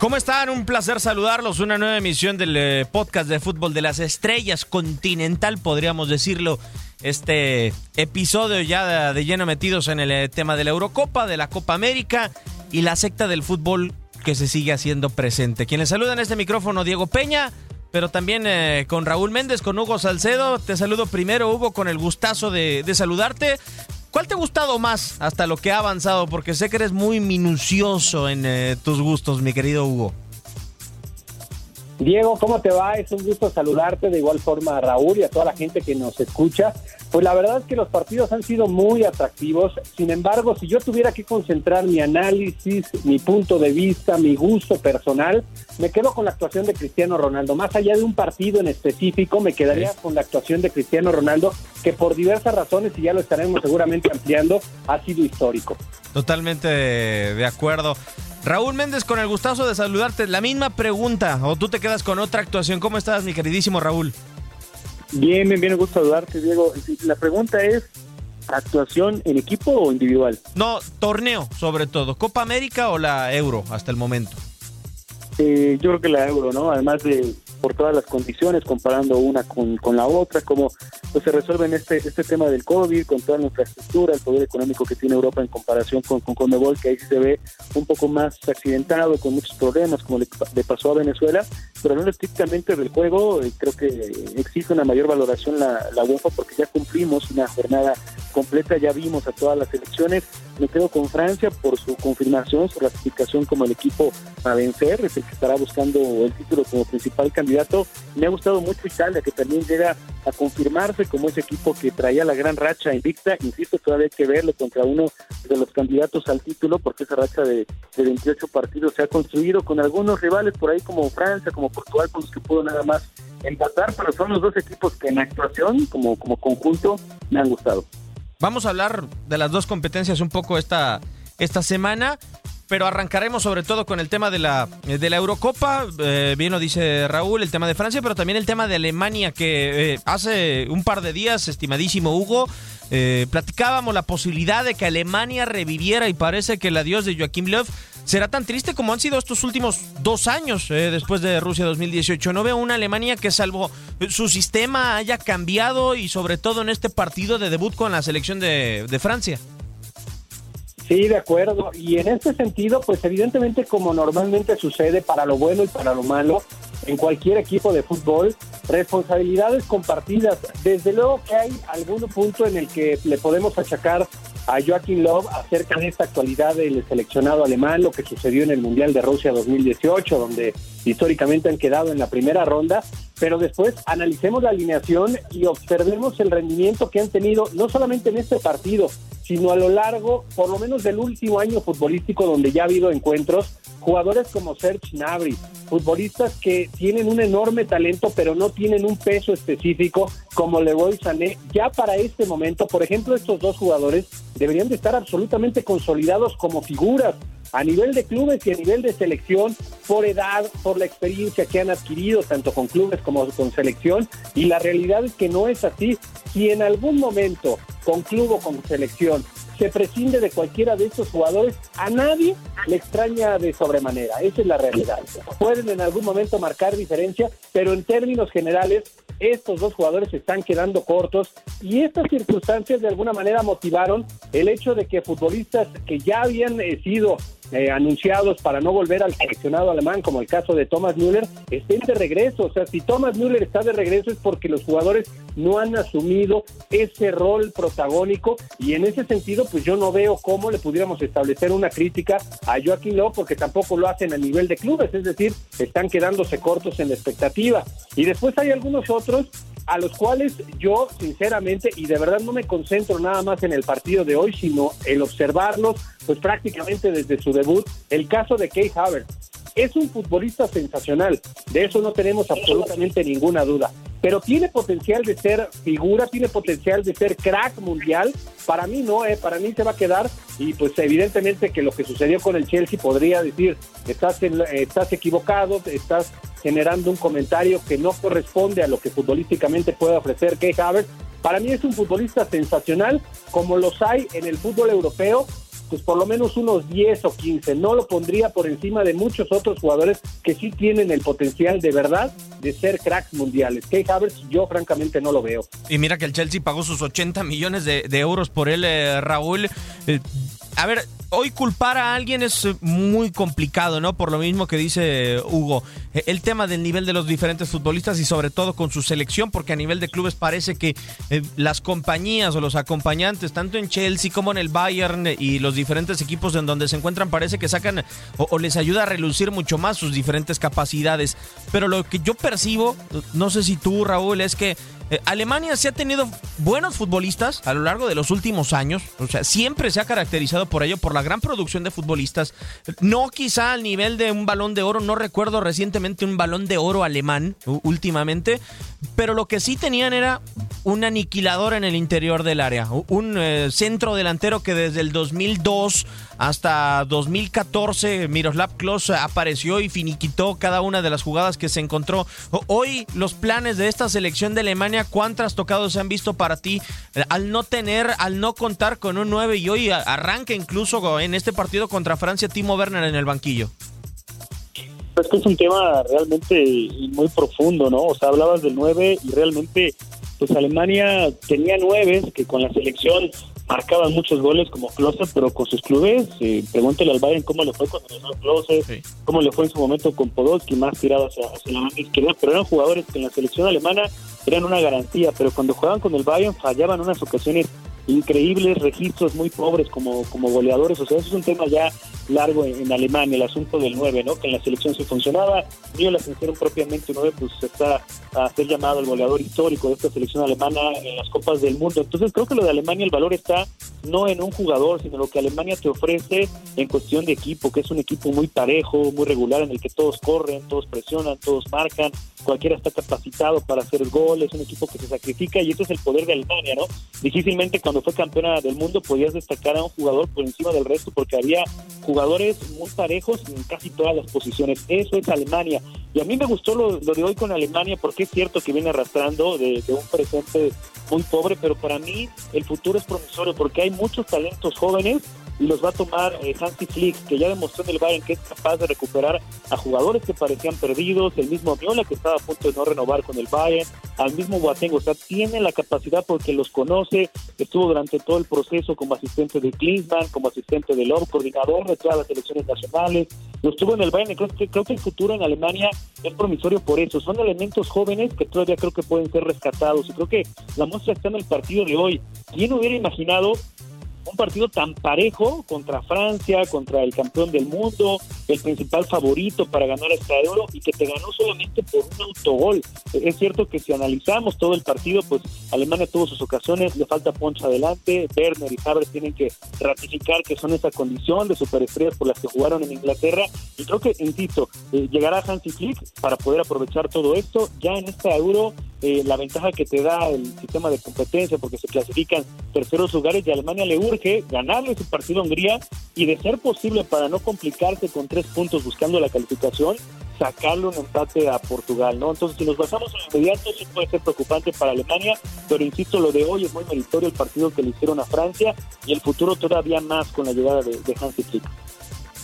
¿Cómo están? Un placer saludarlos. Una nueva emisión del eh, podcast de fútbol de las estrellas continental, podríamos decirlo. Este episodio ya de, lleno metidos en el eh, tema de la Eurocopa, de la Copa América y la secta del fútbol que se sigue haciendo presente. Quienes saludan este micrófono, Diego Peña, pero también eh, con Raúl Méndez, con Hugo Salcedo. Te saludo primero, Hugo, con el gustazo de saludarte. ¿Cuál te ha gustado más hasta lo que ha avanzado? Porque sé que eres muy minucioso en eh, tus gustos, mi querido Hugo. Diego, ¿cómo te va? Es un gusto saludarte de igual forma a Raúl y a toda la gente que nos escucha. Pues la verdad es que los partidos han sido muy atractivos. Sin embargo, si yo tuviera que concentrar mi análisis, mi punto de vista, mi gusto personal, me quedo con la actuación de Cristiano Ronaldo. Más allá de un partido en específico, me quedaría con la actuación de Cristiano Ronaldo, que por diversas razones, y ya lo estaremos seguramente ampliando, ha sido histórico. Totalmente de, de acuerdo. Raúl Méndez, con el gustazo de saludarte. La misma pregunta, o tú te quedas con otra actuación. ¿Cómo estás, mi queridísimo Raúl? Bien, bien, bien, gusto saludarte, Diego. La pregunta es, ¿actuación en equipo o individual? No, torneo, sobre todo. ¿Copa América o la Euro hasta el momento? Eh, yo creo que la Euro, ¿no? Además de por todas las condiciones, comparando una con, con la otra, como pues, se resuelve en este, este tema del COVID, con toda la infraestructura, el poder económico que tiene Europa en comparación con, con Conmebol, que ahí se ve un poco más accidentado, con muchos problemas, como le, le pasó a Venezuela, pero no estrictamente del juego, eh, creo que existe una mayor valoración la, la UEFA porque ya cumplimos una jornada completa, ya vimos a todas las elecciones, me quedo con Francia por su confirmación, su ratificación como el equipo a vencer, es el que estará buscando el título como principal candidato. Me ha gustado mucho Italia, que también llega a confirmarse como ese equipo que traía la gran racha invicta. Insisto, todavía hay que verlo contra uno de los candidatos al título, porque esa racha de, de 28 partidos se ha construido con algunos rivales por ahí como Francia, como Portugal, con los que pudo nada más empatar, pero son los dos equipos que en actuación, como, como conjunto, me han gustado. Vamos a hablar de las dos competencias un poco esta, esta semana, pero arrancaremos sobre todo con el tema de la, de la Eurocopa. Eh, bien lo dice Raúl, el tema de Francia, pero también el tema de Alemania, que eh, hace un par de días, estimadísimo Hugo, eh, platicábamos la posibilidad de que Alemania reviviera y parece que el adiós de Joaquim Löw será tan triste como han sido estos últimos dos años eh, después de Rusia 2018. No veo una Alemania que salvo su sistema haya cambiado y sobre todo en este partido de debut con la selección de, de Francia. Sí, de acuerdo. Y en este sentido, pues evidentemente como normalmente sucede para lo bueno y para lo malo, en cualquier equipo de fútbol, responsabilidades compartidas. Desde luego que hay algún punto en el que le podemos achacar a Joaquín Love acerca de esta actualidad del seleccionado alemán, lo que sucedió en el Mundial de Rusia 2018, donde históricamente han quedado en la primera ronda, pero después analicemos la alineación y observemos el rendimiento que han tenido, no solamente en este partido, sino a lo largo, por lo menos del último año futbolístico, donde ya ha habido encuentros, jugadores como Serge Gnabry, futbolistas que tienen un enorme talento, pero no tienen un peso específico como Leroy Sané. Ya para este momento, por ejemplo, estos dos jugadores deberían de estar absolutamente consolidados como figuras a nivel de clubes y a nivel de selección, por edad, por la experiencia que han adquirido, tanto con clubes como con selección, y la realidad es que no es así. Si en algún momento, con club o con selección, se prescinde de cualquiera de estos jugadores, a nadie le extraña de sobremanera. Esa es la realidad. Pueden en algún momento marcar diferencia, pero en términos generales, estos dos jugadores están quedando cortos y estas circunstancias de alguna manera motivaron el hecho de que futbolistas que ya habían eh, sido eh, anunciados para no volver al seleccionado alemán, como el caso de Thomas Müller, estén de regreso. O sea, si Thomas Müller está de regreso es porque los jugadores no han asumido ese rol protagónico y en ese sentido, pues yo no veo cómo le pudiéramos establecer una crítica a Joaquín Lowe porque tampoco lo hacen a nivel de clubes, es decir, están quedándose cortos en la expectativa. Y después hay algunos otros a los cuales yo sinceramente y de verdad no me concentro nada más en el partido de hoy, sino en observarlos pues prácticamente desde su debut, el caso de Kay Havertz. Es un futbolista sensacional, de eso no tenemos absolutamente ninguna duda, pero tiene potencial de ser figura, tiene potencial de ser crack mundial. Para mí no, eh, para mí se va a quedar y pues evidentemente que lo que sucedió con el Chelsea podría decir, estás, estás equivocado, estás generando un comentario que no corresponde a lo que futbolísticamente puede ofrecer Kay Havertz. Para mí es un futbolista sensacional, como los hay en el fútbol europeo, pues por lo menos unos 10 o 15. No lo pondría por encima de muchos otros jugadores que sí tienen el potencial de verdad de ser cracks mundiales. Kay Havertz yo francamente no lo veo. Y mira que el Chelsea pagó sus 80 millones de, euros por él, eh, Raúl. Eh, a ver, hoy culpar a alguien es muy complicado, ¿no? Por lo mismo que dice Hugo. El tema del nivel de los diferentes futbolistas y sobre todo con su selección, porque a nivel de clubes parece que eh, las compañías o los acompañantes, tanto en Chelsea como en el Bayern y los diferentes equipos en donde se encuentran, parece que sacan o, les ayuda a relucir mucho más sus diferentes capacidades. Pero lo que yo percibo, no sé si tú, Raúl, es que eh, Alemania se ha tenido buenos futbolistas a lo largo de los últimos años, o sea, siempre se ha caracterizado por ello, por la gran producción de futbolistas. No quizá al nivel de un balón de oro, no recuerdo recientemente un balón de oro alemán últimamente, pero lo que sí tenían era un aniquilador en el interior del área, un eh, centro delantero que desde el 2002 hasta 2014 Miroslav Klose apareció y finiquitó cada una de las jugadas que se encontró. Hoy los planes de esta selección de Alemania, ¿cuántas tocados se han visto para ti eh, al no tener, al no contar con un 9 y hoy arranca incluso en este partido contra Francia Timo Werner en el banquillo? Es que es un tema realmente muy profundo, ¿no? O sea, hablabas del 9 y realmente pues Alemania tenía nueve que con la selección marcaban muchos goles como Klose, pero con sus clubes, eh, pregúntele al Bayern cómo le fue con Klose, cómo le fue en su momento con Podolski, más tirado hacia, la banda izquierda, pero eran jugadores que en la selección alemana eran una garantía, pero cuando jugaban con el Bayern fallaban unas ocasiones increíbles, registros muy pobres como, como goleadores, o sea, eso es un tema ya largo en, Alemania, el asunto del 9, ¿no? Que en la selección sí funcionaba, ni la selección propiamente 9, pues está a ser llamado el goleador histórico de esta selección alemana en las Copas del Mundo. Entonces creo que lo de Alemania el valor está no en un jugador, sino lo que Alemania te ofrece en cuestión de equipo, que es un equipo muy parejo, muy regular, en el que todos corren, todos presionan, todos marcan, cualquiera está capacitado para hacer gol, es un equipo que se sacrifica y eso es el poder de Alemania, ¿no? Difícilmente cuando fue campeona del mundo podías destacar a un jugador por encima del resto porque había jugadores muy parejos en casi todas las posiciones. Eso es Alemania. Y a mí me gustó lo, de hoy con Alemania porque es cierto que viene arrastrando de, de un presente muy pobre, pero para mí el futuro es promisorio porque hay muchos talentos jóvenes los va a tomar eh, Hansi Flick, que ya demostró en el Bayern que es capaz de recuperar a jugadores que parecían perdidos, el mismo Viola que estaba a punto de no renovar con el Bayern, al mismo Boateng, o sea, tiene la capacidad porque los conoce, estuvo durante todo el proceso como asistente de Klinsmann, como asistente de Love, coordinador de todas las elecciones nacionales, lo estuvo en el Bayern, creo que, creo que el futuro en Alemania es promisorio por eso, son elementos jóvenes que todavía creo que pueden ser rescatados y creo que la muestra está en el partido de hoy. ¿Quién hubiera imaginado un partido tan parejo contra Francia, contra el campeón del mundo, el principal favorito para ganar esta oro y que te ganó solamente por un autogol. Es cierto que si analizamos todo el partido, pues Alemania tuvo sus ocasiones, le falta Poncha adelante, Werner y Havertz tienen que ratificar que son esa condición de superestrellas por las que jugaron en Inglaterra y creo que, insisto, eh, llegará Hansi Flick para poder aprovechar todo esto. Ya en esta euro eh, la ventaja que te da el sistema de competencia porque se clasifican terceros lugares y Alemania le urge ganarle su partido a Hungría y de ser posible para no complicarse con tres puntos buscando la calificación, sacarle un empate a Portugal, ¿no? Entonces, si nos basamos en inmediato, sí puede ser preocupante para Alemania, pero insisto, lo de hoy es muy meritorio el partido que le hicieron a Francia y el futuro todavía más con la llegada de, de Hansi Flick.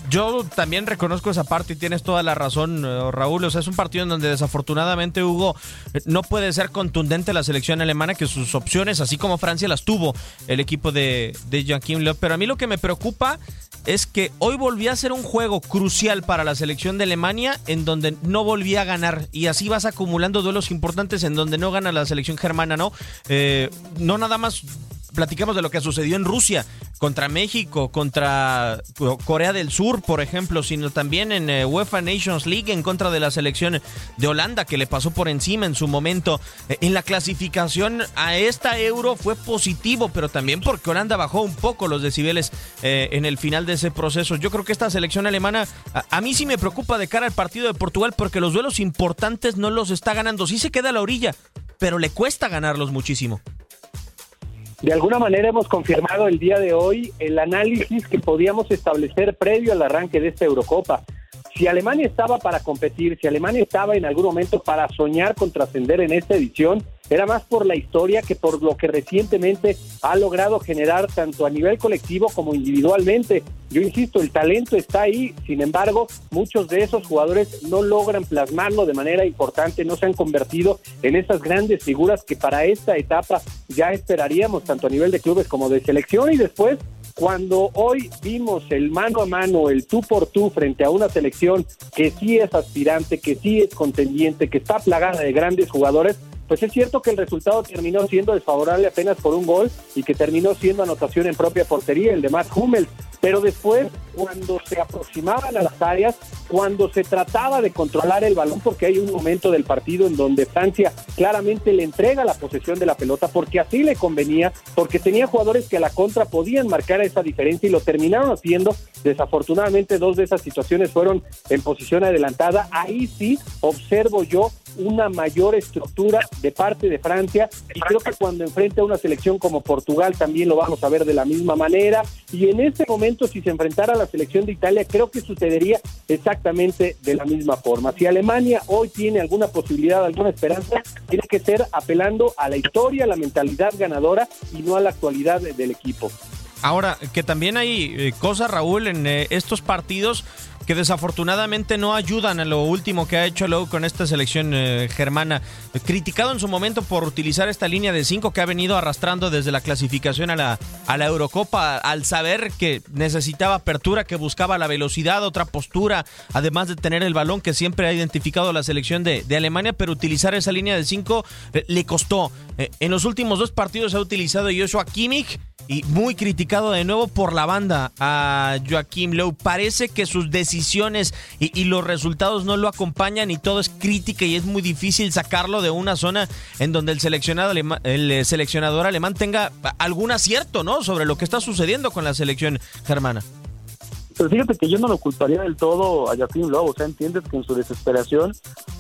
Yo también reconozco esa parte y tienes toda la razón, eh, Raúl. O sea, es un partido en donde desafortunadamente, Hugo, eh, no puede ser contundente la selección alemana, que sus opciones, así como Francia, las tuvo el equipo de, de Joaquim Löw. Pero a mí lo que me preocupa es que hoy volvía a ser un juego crucial para la selección de Alemania en donde no volvía a ganar y así vas acumulando duelos importantes en donde no gana la selección germana, ¿no? Eh, no nada más platicamos de lo que sucedió en Rusia contra México, contra Corea del Sur, por ejemplo, sino también en eh, UEFA Nations League en contra de la selección de Holanda que le pasó por encima en su momento. Eh, en la clasificación a esta Euro fue positivo, pero también porque Holanda bajó un poco los decibeles eh, en el final de ese proceso. Yo creo que esta selección alemana a, a, mí sí me preocupa de cara al partido de Portugal porque los duelos importantes no los está ganando. Sí se queda a la orilla, pero le cuesta ganarlos muchísimo. De alguna manera hemos confirmado el día de hoy el análisis que podíamos establecer previo al arranque de esta Eurocopa. Si Alemania estaba para competir, si Alemania estaba en algún momento para soñar con trascender en esta edición, era más por la historia que por lo que recientemente ha logrado generar tanto a nivel colectivo como individualmente. Yo insisto, el talento está ahí, sin embargo, muchos de esos jugadores no logran plasmarlo de manera importante, no se han convertido en esas grandes figuras que para esta etapa ya esperaríamos, tanto a nivel de clubes como de selección y después cuando hoy vimos el mano a mano, el tú por tú frente a una selección que sí es aspirante, que sí es contendiente, que está plagada de grandes jugadores, pues es cierto que el resultado terminó siendo desfavorable apenas por un gol y que terminó siendo anotación en propia portería, el de Matt Hummels. Pero después, cuando se aproximaban a las áreas, cuando se trataba de controlar el balón, porque hay un momento del partido en donde Francia claramente le entrega la posesión de la pelota, porque así le convenía, porque tenía jugadores que a la contra podían marcar esa diferencia y lo terminaron haciendo. Desafortunadamente, dos de esas situaciones fueron en posición adelantada. Ahí sí observo yo una mayor estructura de parte de Francia y creo que cuando enfrenta a una selección como Portugal también lo vamos a ver de la misma manera y en este momento si se enfrentara a la selección de Italia creo que sucedería exactamente de la misma forma. Si Alemania hoy tiene alguna posibilidad, alguna esperanza, tiene que ser apelando a la historia, a la mentalidad ganadora y no a la actualidad del equipo. Ahora, que también hay eh, cosas, Raúl, en eh, estos partidos que desafortunadamente no ayudan a lo último que ha hecho luego con esta selección eh, germana. Criticado en su momento por utilizar esta línea de cinco que ha venido arrastrando desde la clasificación a la, a la Eurocopa, al saber que necesitaba apertura, que buscaba la velocidad, otra postura, además de tener el balón que siempre ha identificado la selección de, de Alemania, pero utilizar esa línea de cinco eh, le costó. Eh, en los últimos dos partidos ha utilizado Joshua Kimmich y muy criticado de nuevo por la banda a Joaquim Lowe. Parece que sus decisiones y, los resultados no lo acompañan y todo es crítica y es muy difícil sacarlo de una zona en donde el, seleccionado alema, el seleccionador alemán tenga algún acierto ¿no? sobre lo que está sucediendo con la selección germana. Pero fíjate que yo no lo culparía del todo a Joaquín Lobo, o sea, entiendes que en su desesperación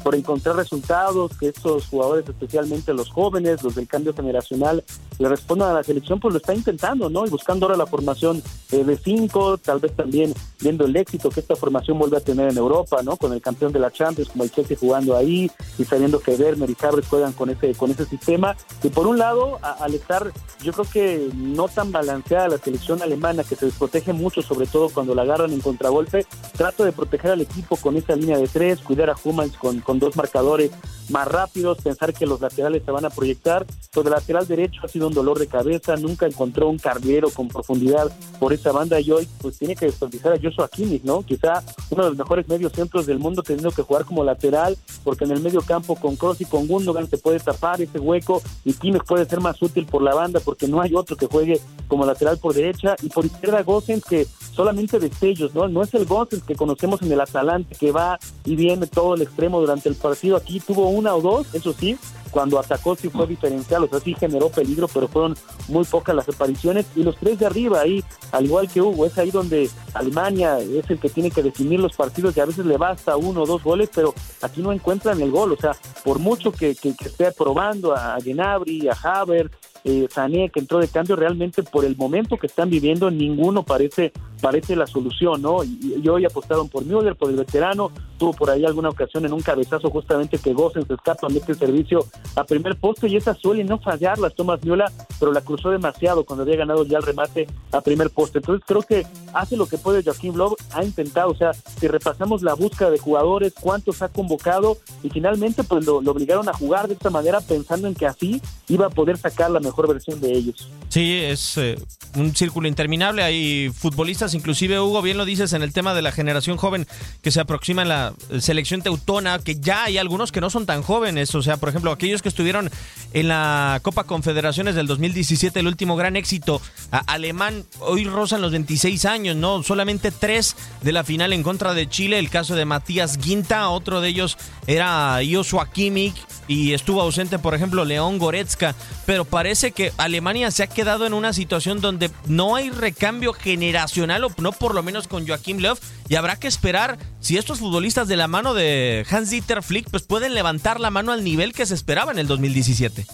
por encontrar resultados, que estos jugadores, especialmente los jóvenes, los del cambio generacional, le respondan a la selección, pues lo está intentando, ¿no? Y buscando ahora la formación eh, de cinco, tal vez también viendo el éxito que esta formación vuelve a tener en Europa, ¿no? Con el campeón de la Champions, como el Chelsea jugando ahí, y sabiendo que Werner y Cabres juegan con ese, con ese sistema. Y por un lado, al estar, yo creo que no tan balanceada la selección alemana, que se desprotege mucho, sobre todo cuando la agarran en contragolpe, trato de proteger al equipo con esa línea de tres, cuidar a con, con dos marcadores más rápidos, pensar que los laterales se van a proyectar. Pero el lateral derecho ha sido un dolor de cabeza, nunca encontró un carrilero con profundidad por esa banda y hoy pues tiene que desperdiciar a Joshua Kimmich, ¿no? Quizá uno de los mejores medios centros del mundo teniendo que jugar como lateral, porque en el medio campo con Cross y con Gundogan se puede tapar ese hueco y Kimmich puede ser más útil por la banda porque no hay otro que juegue como lateral por derecha y por izquierda Gosens que solamente destellos, ¿no? No es el Gosens que conocemos en el Atalante que va y viene todo el extremo durante el partido. Aquí tuvo una o dos, eso sí, cuando atacó sí fue diferencial, o sea, sí generó peligro, pero fueron muy pocas las apariciones. Y los tres de arriba ahí, al igual que Hugo, es ahí donde Alemania es el que tiene que definir los partidos y a veces le basta uno o dos goles, pero aquí no encuentran el gol. O sea, por mucho que, que, que esté probando a Genabri, a Haver, eh, Sané que entró de cambio realmente por el momento que están viviendo ninguno parece parece la solución no y, hoy apostaron por Müller por el veterano tuvo por ahí alguna ocasión en un cabezazo justamente que Gosen se escapa mete el servicio a primer poste y esa suele no fallar las tomas Miola pero la cruzó demasiado cuando había ganado ya el remate a primer poste entonces creo que hace lo que puede Joaquín Blob ha intentado o sea si repasamos la búsqueda de jugadores cuántos ha convocado y finalmente pues lo, lo obligaron a jugar de esta manera pensando en que así iba a poder sacar la mejor versión de ellos. Sí, es eh, un círculo interminable. Hay futbolistas, inclusive Hugo, bien lo dices en el tema de la generación joven que se aproxima en la selección teutona, que ya hay algunos que no son tan jóvenes. O sea, por ejemplo, aquellos que estuvieron en la Copa Confederaciones del 2017, el último gran éxito alemán, hoy rozan los 26 años, ¿no? Solamente tres de la final en contra de Chile. El caso de Matías Guinta, otro de ellos era Joshua Kimmich y estuvo ausente, por ejemplo, León Goretzka. Pero parece que Alemania se ha quedado en una situación donde no hay recambio generacional, o no por lo menos con Joaquim Löw, y habrá que esperar si estos futbolistas de la mano de Hans-Dieter Flick pues pueden levantar la mano al nivel que se esperaba en el 2017.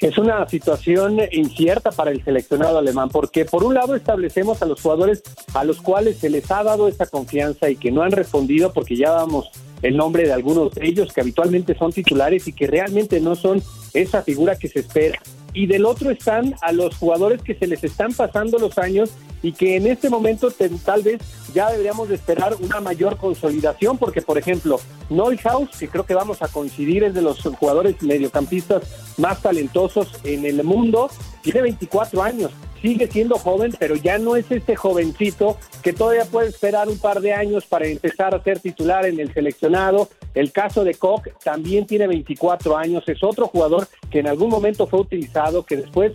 Es una situación incierta para el seleccionado alemán, porque por un lado establecemos a los jugadores a los cuales se les ha dado esa confianza y que no han respondido, porque ya damos el nombre de algunos de ellos que habitualmente son titulares y que realmente no son esa figura que se espera y del otro están a los jugadores que se les están pasando los años y que en este momento tal vez ya deberíamos de esperar una mayor consolidación porque por ejemplo Neuhaus que creo que vamos a coincidir es de los jugadores mediocampistas más talentosos en el mundo tiene 24 años sigue siendo joven, pero ya no es este jovencito que todavía puede esperar un par de años para empezar a ser titular en el seleccionado. El caso de Koch también tiene 24 años, es otro jugador que en algún momento fue utilizado, que después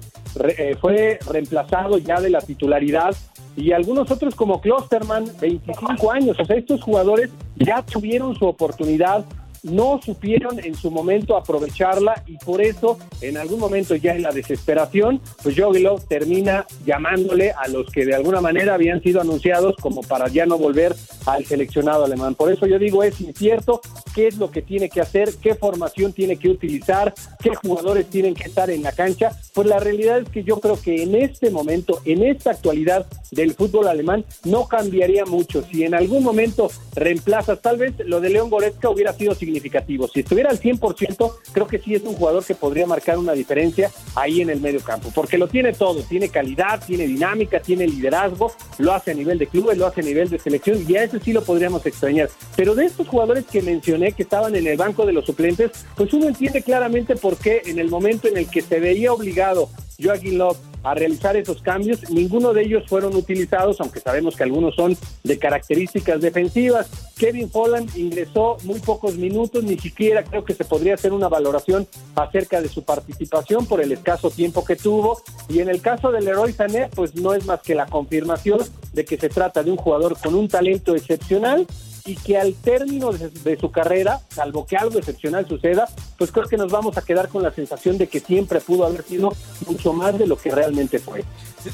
eh, fue reemplazado ya de la titularidad. Y algunos otros como Klosterman, 25 años. O sea, estos jugadores ya tuvieron su oportunidad no supieron en su momento aprovecharla y por eso en algún momento ya en la desesperación, pues Jogilo termina llamándole a los que de alguna manera habían sido anunciados como para ya no volver al seleccionado alemán. Por eso yo digo es incierto qué es lo que tiene que hacer, qué formación tiene que utilizar, qué jugadores tienen que estar en la cancha. Pues la realidad es que yo creo que en este momento, en esta actualidad del fútbol alemán, no cambiaría mucho. Si en algún momento reemplazas, tal vez lo de León Goretzka hubiera sido significativo significativo. Si estuviera al 100%, creo que sí es un jugador que podría marcar una diferencia ahí en el medio campo, porque lo tiene todo, tiene calidad, tiene dinámica, tiene liderazgo, lo hace a nivel de clubes, lo hace a nivel de selección y a ese sí lo podríamos extrañar. Pero de estos jugadores que mencioné que estaban en el banco de los suplentes, pues uno entiende claramente por qué en el momento en el que se veía obligado Joaquín Love a realizar esos cambios. Ninguno de ellos fueron utilizados, aunque sabemos que algunos son de características defensivas. Kevin Holland ingresó muy pocos minutos, ni siquiera creo que se podría hacer una valoración acerca de su participación por el escaso tiempo que tuvo. Y en el caso del Leroy Sané, pues no es más que la confirmación de que se trata de un jugador con un talento excepcional y que al término de, su carrera, salvo que algo excepcional suceda, pues creo que nos vamos a quedar con la sensación de que siempre pudo haber sido mucho más de lo que realmente fue.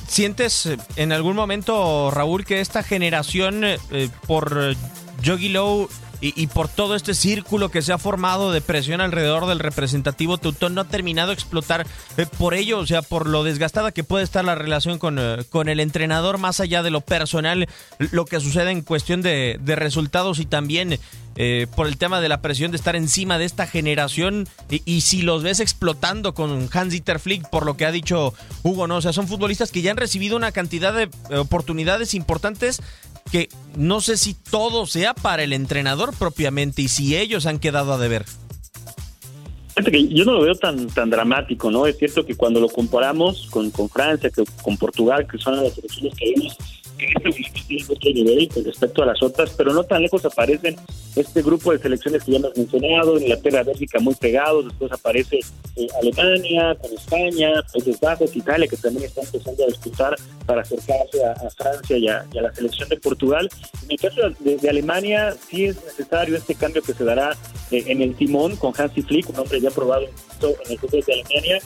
¿Sientes eh, en algún momento, Raúl, que esta generación eh, por Yogi Low y, por todo este círculo que se ha formado de presión alrededor del representativo Teutón no ha terminado de explotar eh, por ello, o sea, por lo desgastada que puede estar la relación con, eh, con el entrenador, más allá de lo personal, lo que sucede en cuestión de, resultados y también eh, por el tema de la presión de estar encima de esta generación y, si los ves explotando con Hans-Dieter Flick, por lo que ha dicho Hugo, ¿no? O sea, son futbolistas que ya han recibido una cantidad de oportunidades importantes que no sé si todo sea para el entrenador propiamente y si ellos han quedado a deber. yo no lo veo tan tan dramático, ¿no? Es cierto que cuando lo comparamos con, con Francia, que, con Portugal, que son las selecciones que este nivel con respecto a las otras, pero no tan lejos aparecen este grupo de selecciones que ya hemos mencionado, Inglaterra, Bélgica muy pegados, después aparece eh, Alemania, España, Países Bajos, Italia, que también está empezando a disputar para acercarse a, Francia y a, la selección de Portugal. En el caso de, Alemania, sí es necesario este cambio que se dará eh, en el timón con Hansi Flick, un hombre ya probado en el fútbol de Alemania,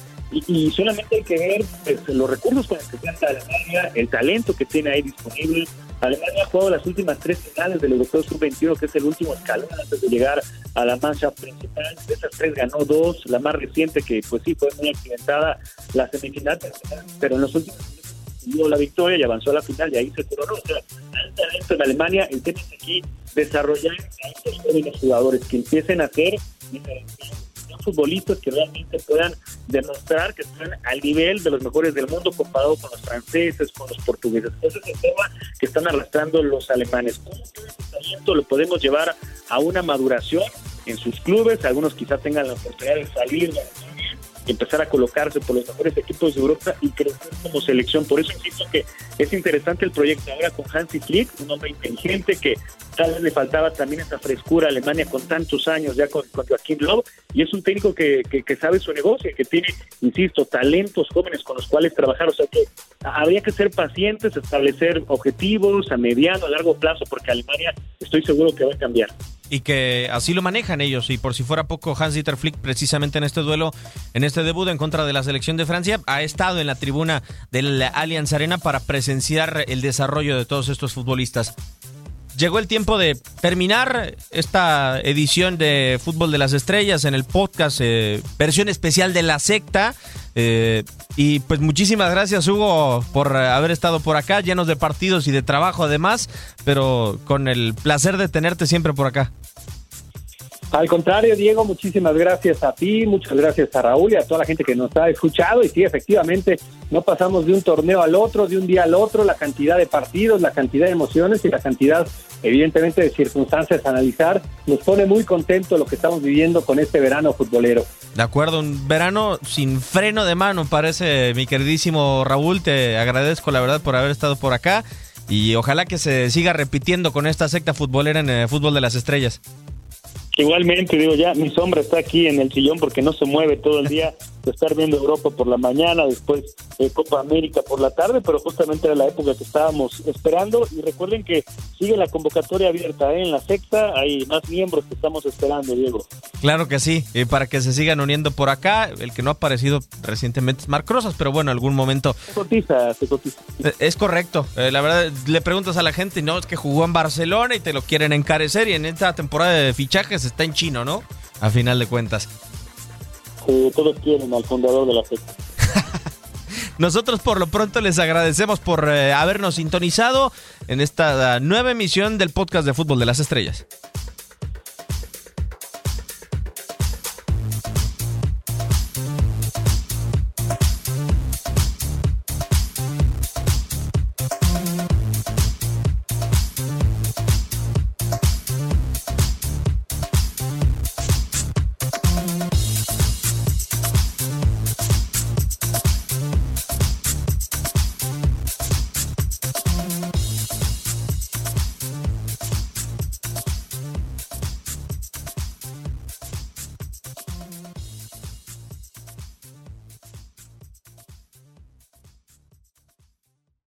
y, solamente hay que ver pues, los recursos con los que cuenta Alemania, el talento que tiene ahí disponible. Alemania ha jugado las últimas tres finales del Europeo Sub-21, que es el último escalón antes de llegar a la mancha principal. De esas tres ganó dos, la más reciente que pues sí fue muy accidentada, la semifinal, pero en los últimos dio la victoria y avanzó a la final y ahí se coronó. O sea, talento en Alemania, el tema es aquí desarrollar a estos jóvenes jugadores que empiecen a hacer futbolistas que realmente puedan demostrar que están al nivel de los mejores del mundo comparado con los franceses, con los portugueses. Ese es el tema que están arrastrando los alemanes. ¿Cómo ese talento lo podemos llevar a una maduración en sus clubes? Algunos quizás tengan la oportunidad de salir empezar a colocarse por los mejores equipos de Europa y crecer como selección. Por eso insisto que es interesante el proyecto ahora con Hansi Flick, un hombre inteligente que tal vez le faltaba también esa frescura a Alemania con tantos años ya con, Joaquín Lowe y es un técnico que, que, sabe su negocio, que tiene, insisto, talentos jóvenes con los cuales trabajar. O sea que habría que ser pacientes, establecer objetivos a mediano, a largo plazo, porque Alemania estoy seguro que va a cambiar y que así lo manejan ellos. Y por si fuera poco, Hans-Dieter Flick, precisamente en este duelo, en este debut en contra de la selección de Francia, ha estado en la tribuna del Allianz Arena para presenciar el desarrollo de todos estos futbolistas. Llegó el tiempo de terminar esta edición de Fútbol de las Estrellas en el podcast, eh, versión especial de La Secta. Eh, y pues muchísimas gracias Hugo por haber estado por acá, llenos de partidos y de trabajo además, pero con el placer de tenerte siempre por acá. Al contrario, Diego, muchísimas gracias a ti, muchas gracias a Raúl y a toda la gente que nos ha escuchado. Y sí, efectivamente, no pasamos de un torneo al otro, de un día al otro, la cantidad de partidos, la cantidad de emociones y la cantidad, evidentemente, de circunstancias a analizar. Nos pone muy contento lo que estamos viviendo con este verano futbolero. De acuerdo, un verano sin freno de mano, parece mi queridísimo Raúl. Te agradezco, la verdad, por haber estado por acá. Y ojalá que se siga repitiendo con esta secta futbolera en el fútbol de las estrellas. Igualmente, digo, ya mi sombra está aquí en el sillón porque no se mueve todo el día de estar viendo Europa por la mañana, después eh, Copa América por la tarde, pero justamente era la época que estábamos esperando. Y recuerden que sigue la convocatoria abierta ¿eh? en la secta, hay más miembros que estamos esperando, Diego. Claro que sí, y para que se sigan uniendo por acá. El que no ha aparecido recientemente es Marc Rosas, pero bueno, en algún momento. Se cotiza, se cotiza. Eh, es correcto, la verdad, le preguntas a la gente, no, es que jugó en Barcelona y te lo quieren encarecer, y en esta temporada de fichajes está en chino, ¿no? A final de cuentas todos quieren al fundador de la secta. Nosotros por lo pronto les agradecemos por eh, habernos sintonizado en esta nueva emisión del podcast de Fútbol de las Estrellas.